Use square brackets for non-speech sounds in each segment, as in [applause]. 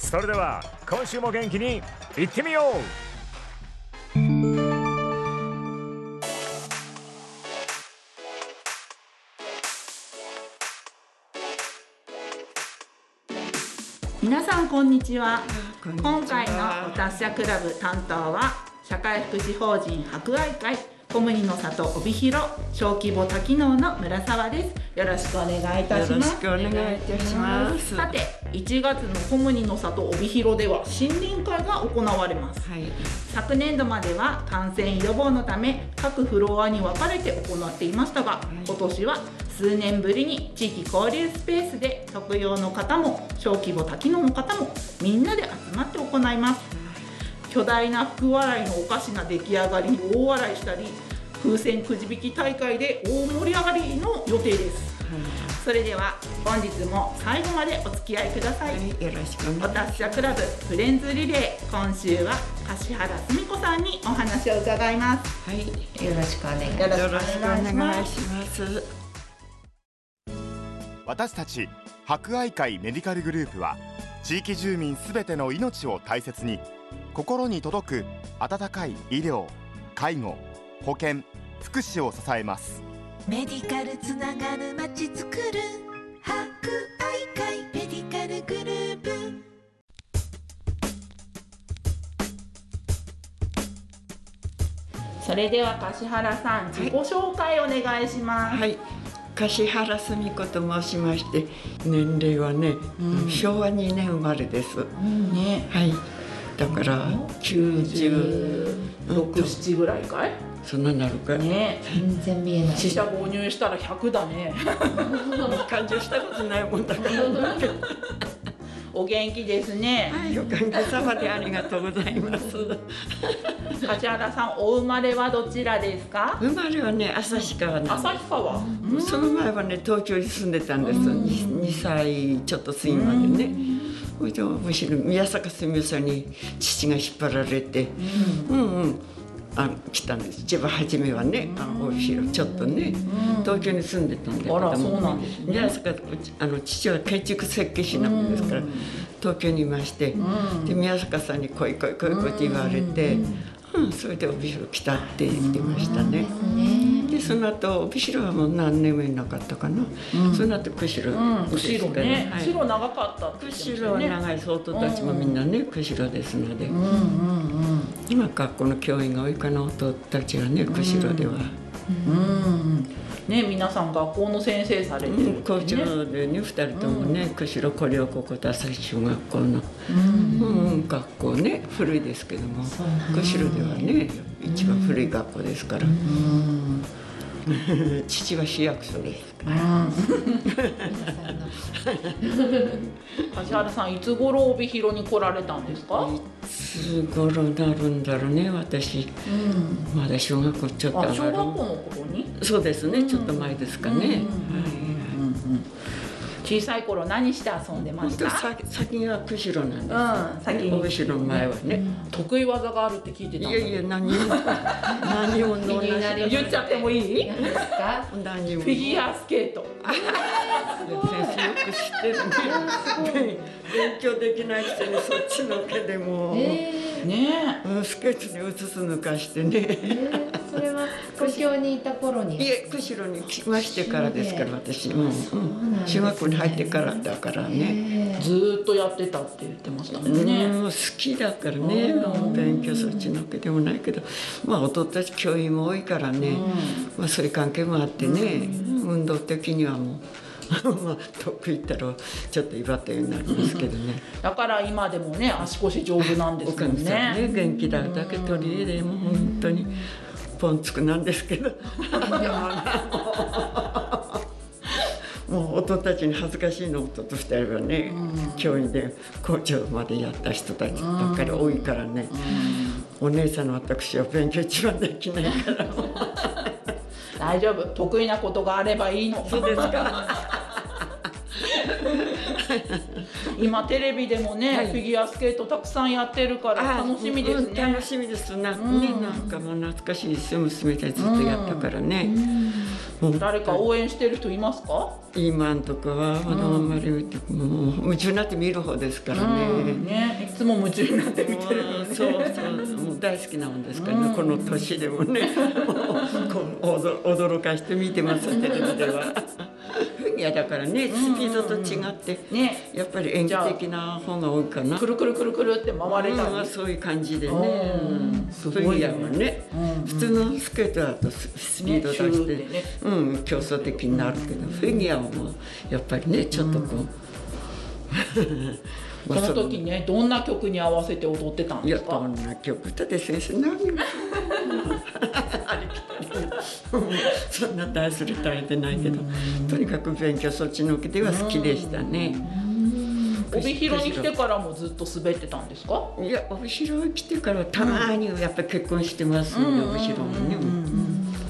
それでは今週も元気にいってみよう。皆さんこんにちは。こんにちは。今回のお達者クラブ担当は社会福祉法人博愛会小麦の里帯広小規模多機能の村沢です。よろしくお願いいたしよろますしくお願いいたします。さて1月の小麦の里帯広では森林会が行われます。はい、昨年度までは感染予防のため各フロアに分かれて行っていましたが今年は数年ぶりに地域交流スペースで特養の方も小規模多機能の方もみんなで集まって行います巨大な福笑いのおかしな出来上がりに大笑いしたり風船くじ引き大会で大盛り上がりの予定です。それでは本日も最後までお付き合いください、はい、よろしくおお願いし達者クラブフレンズリレー。今週は柏原澄子さんにお話を伺います。ます。はい、よろしくお願いしよろしくおよろしくお願いしま願いすします。私たち博愛会メディカルグループは地域住民すべての命を大切に心に届く温かい医療介護保険福祉を支えます。メディカルつながるまちづくる博愛会メディカルグループ。それでは柏原さん自己紹介お願いします、はい、樫原澄子と申しまして、年齢はね、昭和2年生まれです。ね。はい、だから九十67ぐらいかい？そんななるか。ね。全然見えない。死者購入したら100だね。[laughs] 感情したことないもんだから。[laughs] お元気ですね。はい、おかげさまでありがとうございます。柏原さんお生まれはどちらですか？生まれはね、旭川旭川？その前はね東京に住んでたんです、2, 歳ちょっと過ぎまでね、それでむしろ宮坂すみさんに父が引っ張られてうんうんあ来たんです一番初めはねあお後ろちょっとね、東京に住んでたんだけどもあらそうなんですね宮坂あの父は建築設計士なもんですから、東京にいまして、で宮坂さんに来い来い来い来いって言われて、うんそれで帯広来たって言ってましたね。でその後帯広はもう何年もいなかったかな、その後釧路釧路かね。はい。釧路長かったって釧路は長い相当たちもみんなね釧路ですので、うんうんうん今学校の教員が多いかな弟たちはね釧路では、うんね皆さん学校の先生されてるって校ね長でね2人ともね、釧路古陵高校と朝日小学校の、うん。うん学校ね古いですけども釧路ではね一番古い学校ですから、父は市役所です。梶原さんいつ頃帯広に来られたんですか？いつ頃なるんだろうね私、まだ小学校ちょっと上がる。あ小学校の頃に？そうですね、ちょっと前ですかね、小さい頃何して遊んでました？先先が釧路なんです、うん先に。釧路の前はね、得意技があるって聞いてたいやいや何も何も気になります。言っちゃってもいい？何ですか？何もフィギュアスケート。先生よく知ってる。ね勉強できないくせにそっちのけでも。う、え。ねうんスケートに移す抜かしてね。ー、えー、それは東京にいた頃にいえ釧路に来ましてからですから私。もう、うん、中学校に入ってからだからね。ずーっとやってたって言ってましたもうんんね。好きだからね、もう勉強そっちのけでもないけど。まあ弟たち教員も多いからね、まあそういう関係もあってね、運動的にはもう [laughs] まあ得意ったらちょっと威張ったようになりますけどね。だから今でもね足腰丈夫なんですおかもんみさんねね。元気だだけ取り入れもう本当にポンつくなんですけど。[laughs] もう弟たちに恥ずかしいの弟二人はね、教員で校長までやった人たちばっかり多いからね、お姉さんの私は勉強一番できないから。[laughs] 大丈夫。得意なことがあればいいの。そうですか今テレビでもね、はい。フィギュアスケートたくさんやってるから楽しみですうんね。楽しみです。な,、ねなんかもう懐かしいですよ。娘たちずっとやったからね、誰か応援してる人いますか？今んとこはまだあんまりもう夢中になって見る方ですからね。ね、いつも夢中になって見てるよね。そうそうもう大好きなもんですからね、この年でもね。驚かして見てますテレビでは。フィギュアだからねスピードと違って、ね、やっぱり演技的な方が多いかな。くるくるくるくるって回れたり。うんそういう感じでね、うん。ギュアはね、うん普通のスケートだとススピード出して、ねうん、競争的になるけど、フィギュアはもうやっぱりねちょっとこう、[laughs] その時ね、どんな曲に合わせて踊ってたんいですか？やどんな曲？だって先生何も [laughs] ありきたりそんな大それたりでないけどとにかく勉強そっちのけでは好きでしたね。帯広に来てからもずっと滑ってたんですか？いや帯広に来てからたまにやっぱり結婚してますんで、帯広もね、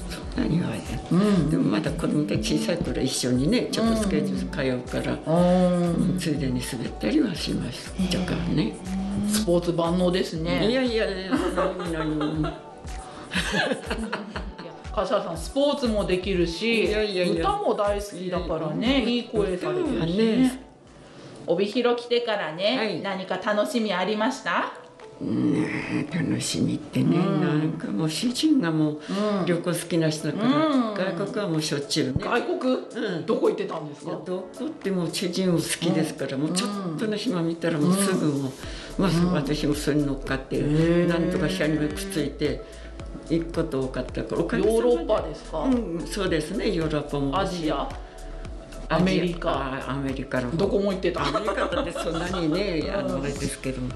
そんなにはね、でもまだ子供たち小さい頃一緒にねちょっとスケート通うから、うん。ついでに滑ったりはしましたからね、スポーツ万能ですいね。やいやいや何何いや [laughs] 柏さんスポーツもできるしいやいやいや。歌も大好きだからねいい声されてるしね。ね。帯広来てからね、はい。何か楽しみありました？ねえ楽しみってね、なんかもう主人がもう旅行好きな人だから、うん。外国はもうしょっちゅうね、外国、うん。どこ行ってたんですか？どこってもう主人も好きですから、もうちょっとの暇見たらもうすぐもう、まあ私もそれに乗っかって、なんとか車にもくっついて行くこと多かったからおヨーロッパですか、うんそうですねヨーロッパも。アジア？アメリカ？あアメリカどこも行ってた？アメリカだってそんなにね [laughs] あのあれですけども。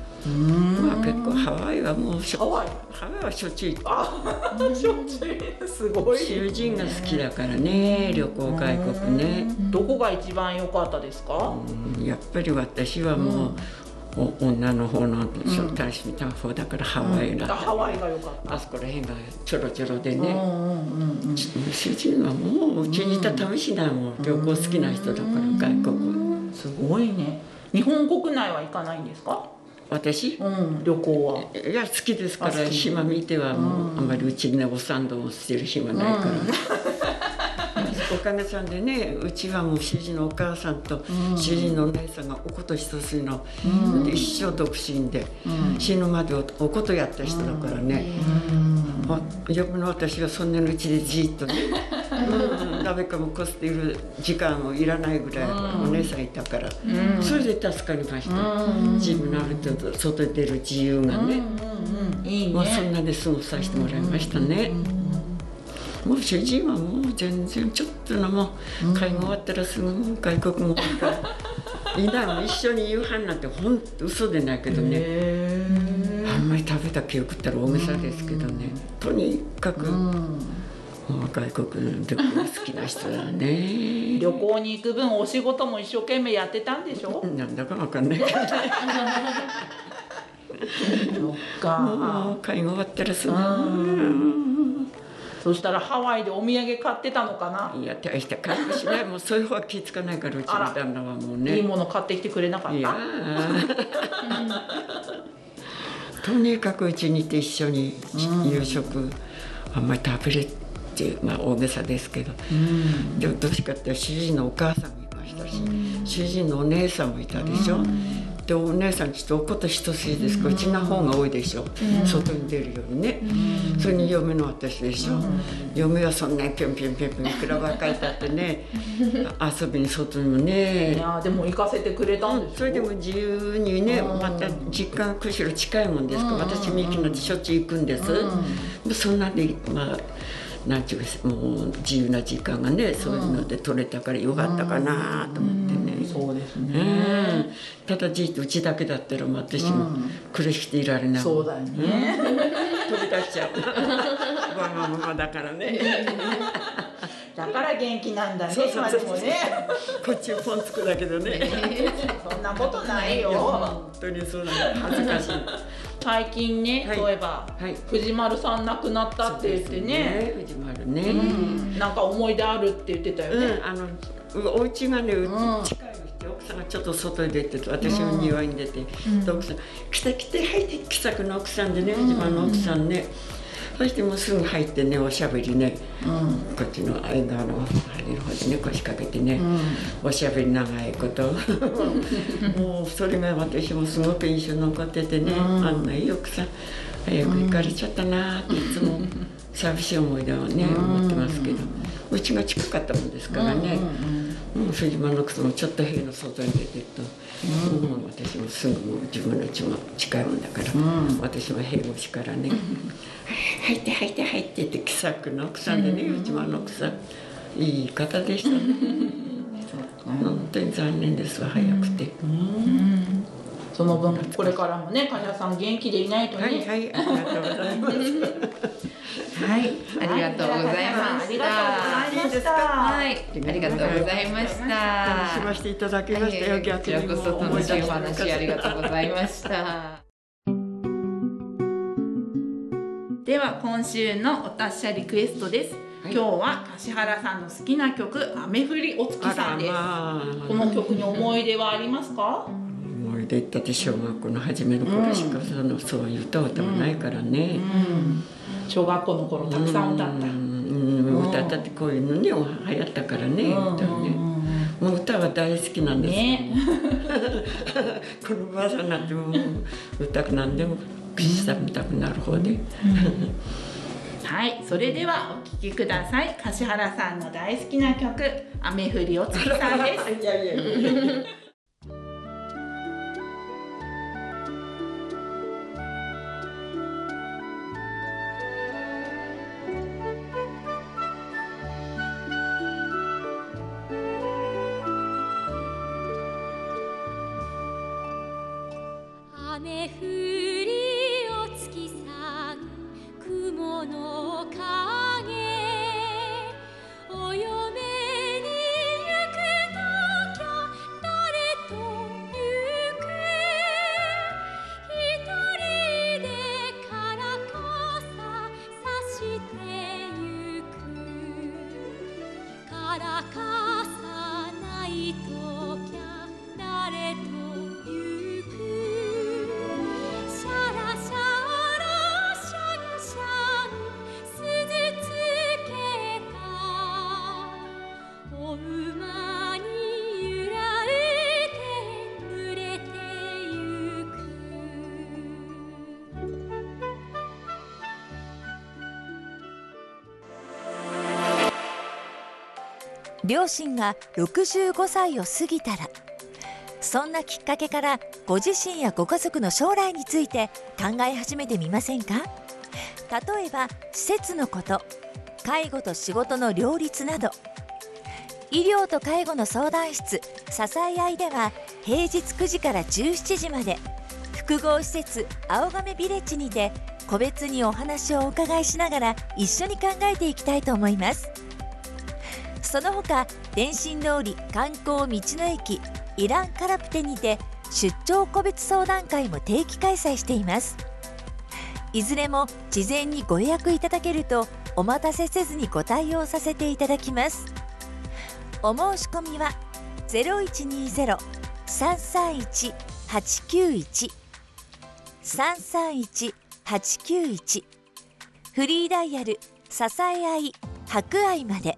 まあ結構ハワイはもうハワイ？ハワイはしょっちゅうあ [laughs] しょっちゅう？すごい。囚人が好きだからね旅行外国ね、どこが一番良かったですか、うんやっぱり私はもう、お女の方の大使みたいな方だからハワイだ、あハワイが良かった。あそこら辺がちょろちょろでね、うんうんうんうん。主人はもううちにいた試しないもん。旅行好きな人だから外国。すごいね。日本国内は行かないんですか？私？うん。旅行は。いや好きですから島見てはもうあん。まりうちにねお産道をしてる暇ないから、おかげさんでねうちはもう主人のお母さんと主人のお姉さんがおこと一つの、で一生独身で、死ぬまでおおことやった人だからね、まあ余分の私はそんなのうちでじっとね、うん、鍋かもこすっている時間もいらないぐらいお姉さんいたから、それで助かりました、自分のある程度外に出る自由がね、いいまあ、そんねなで過ごさせてもらいましたね。もう主人はもう全然ちょっとのもう会が終わったらすぐもう外国も。からいないもん一緒に夕飯なんて本当嘘でないけどね。あんまり食べた記憶ったら大げさですけどね。とにかくもう外国の旅行好きな人だね。旅行に行く分お仕事も一生懸命やってたんでしょ？なんだかわかんない。[laughs] そっか。もう会が終わったらすぐそしたらハワイでお土産買ってたのかな？いや大した感じしない。[laughs] もうそういう方は気ぃつかないからうちの旦那はもうね。いいもの買ってきてくれなかっいや。[laughs] とにかくうちにいて一緒に夕食あんまり食べれってまあ大げさですけど、でもどうしかって主人のお母さんもいましたし、主人のお姉さんもいたでしょ、でお姉さんちょっとおこと一筋ですからうちの方が多いでしょ、外に出るよりね、それに嫁の私でしょ、嫁はそんなにぴょんぴょんぴょんぴょんいくら若いだってね遊びに外にもね。いやでも行かせてくれたんでしょそれでも自由にね、うん。また実家が釧路近いもんですから、うん。私みゆきなんてしょっちゅう行くんです、そんなんでまあなんちゅうかもう自由な時間がねそういうので取れたからよかったかなと思ってね、そうですうんね、ただじっとうちだけだったら私も苦しくていられない、そうだよね、飛び出しちゃう。わがままだからね。だから元気なんだね今でもね。こっちをポンつくだけどね。そんなことないよ。本当にそうだ。ね恥ずかしい。最近ね、はい。そういえば、はい。藤丸さん亡くなったって言ってね。藤丸ね、うん。なんか思い出あるって言ってたよね、うん、あのうお家がねうちうん。近いの奥さんがちょっと外に出てて私の庭に出て、で奥さん「来た来て入って気さくの奥さんでね藤間の奥さんね、そしてもうすぐ入ってねおしゃべりね、こっちの縁側の針の方でね腰掛けてね、おしゃべり長いこと。もうそれが私もすごく印象に残っててね、あん。ないい奥さん。早く行かれちゃったなっていつも寂しい思い出はね思ってますけど。うちが近かったもんですからね、うん、藤間の奥さんもちょっと部屋の外に出てると、もう私もすぐもう自分の家も近いもんだから、私も部屋越しからね「入って入って入って」って気さくな奥さんでね藤間の奥さんいい方でしたね。本当に残念ですわ早くて、その分これからもね患者さん元気でいないとね。はいはいありがとうございますはい、ありがとうございました。ありがとうございました。はい、ありがとうございました。楽しませていただきましたよ、はいこちらこそ楽しいお話ありがとうございました。では今週のお達者リクエストです、はい。今日は柏原さんの好きな曲雨降りお月さんです、この曲に思い出はありますか？思い出ったって小学校の初めの頃しかその、そういう歌はないからね、小学校の頃たくさん歌った、うん。うん。歌ったってこういうのね流行ったからね、歌ね。もう歌は大好きなんです。よ、ね。[laughs] このばあさんになっても歌くなんでも口さみたくなる方で、はいそれではお聴きください。柏原さんの大好きな曲雨降りお月さんです [laughs] 雨降りお月さん雲の影お嫁に行くときゃ誰と行く一人でか。らか。さしてゆくか。らか。さないと両親が65歳を過ぎたらそんなきっかけからご自身やご家族の将来について考え始めてみませんか？例えば施設のこと介護と仕事の両立など。医療と介護の相談室支え合いでは平日9時から17時まで複合施設青亀ビレッジにて個別にお話をお伺いしながら一緒に考えていきたいと思います。その他電信通り観光道の駅イランカラプテにて出張個別相談会も定期開催しています。いずれも事前にご予約いただけるとお待たせせずにご対応させていただきます。お申し込みは0120-331-891 331-891フリーダイヤル支え合い博愛まで。